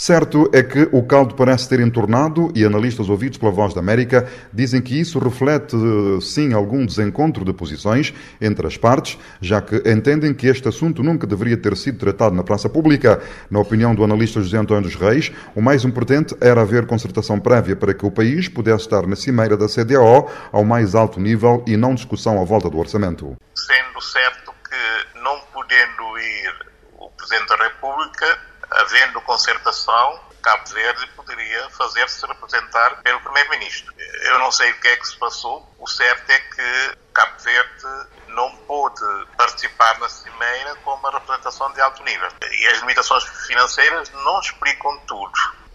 Certo é que o caldo parece ter entornado e analistas ouvidos pela Voz da América dizem que isso reflete, sim, algum desencontro de posições entre as partes, já que entendem que este assunto nunca deveria ter sido tratado na praça pública. Na opinião do analista José António dos Reis, o mais importante era haver concertação prévia para que o país pudesse estar na cimeira da CDAO ao mais alto nível e não discussão à volta do orçamento. Sendo certo que, não podendo ir o Presidente da República, havendo concertação, Cabo Verde poderia fazer-se representar pelo Primeiro-Ministro. Eu não sei o que é que se passou. O certo é que Cabo Verde não pôde participar na cimeira com uma representação de alto nível. E as limitações financeiras não explicam tudo,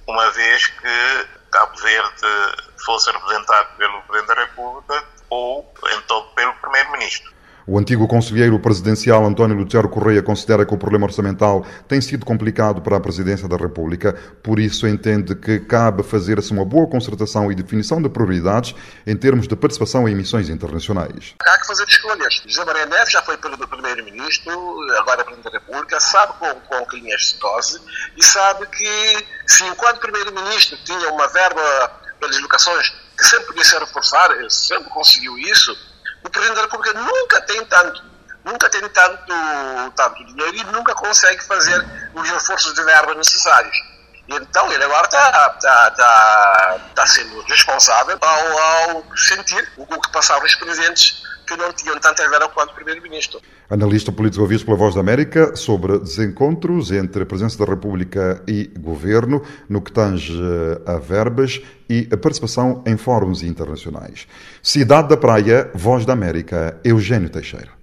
uma vez que Cabo Verde fosse representado pelo Presidente da República ou então pelo Primeiro-Ministro. O antigo conselheiro presidencial António Lutero Correia considera que o problema orçamental tem sido complicado para a presidência da República, por isso entende que cabe fazer-se uma boa concertação e definição de prioridades em termos de participação em missões internacionais. Há que fazer escolhas. José Maria Neves já foi primeiro-ministro, agora é presidente da República, sabe com, com que linhas se dose e sabe que se enquanto primeiro-ministro tinha uma verba pelas locações que sempre podia ser reforçada, sempre conseguiu isso, o Presidente tem tanto, nunca tem tanto, tanto dinheiro e nunca consegue fazer os reforços de verba necessários. Então ele agora está tá, tá, tá sendo responsável ao, ao sentir o que passavam os presidentes que não tinham tanta verba quanto Primeiro-Ministro. Analista político ouvido pela Voz da América sobre desencontros entre a presença da República e governo no que tange a verbas e a participação em fóruns internacionais. Cidade da Praia, Voz da América, Eugênio Teixeira.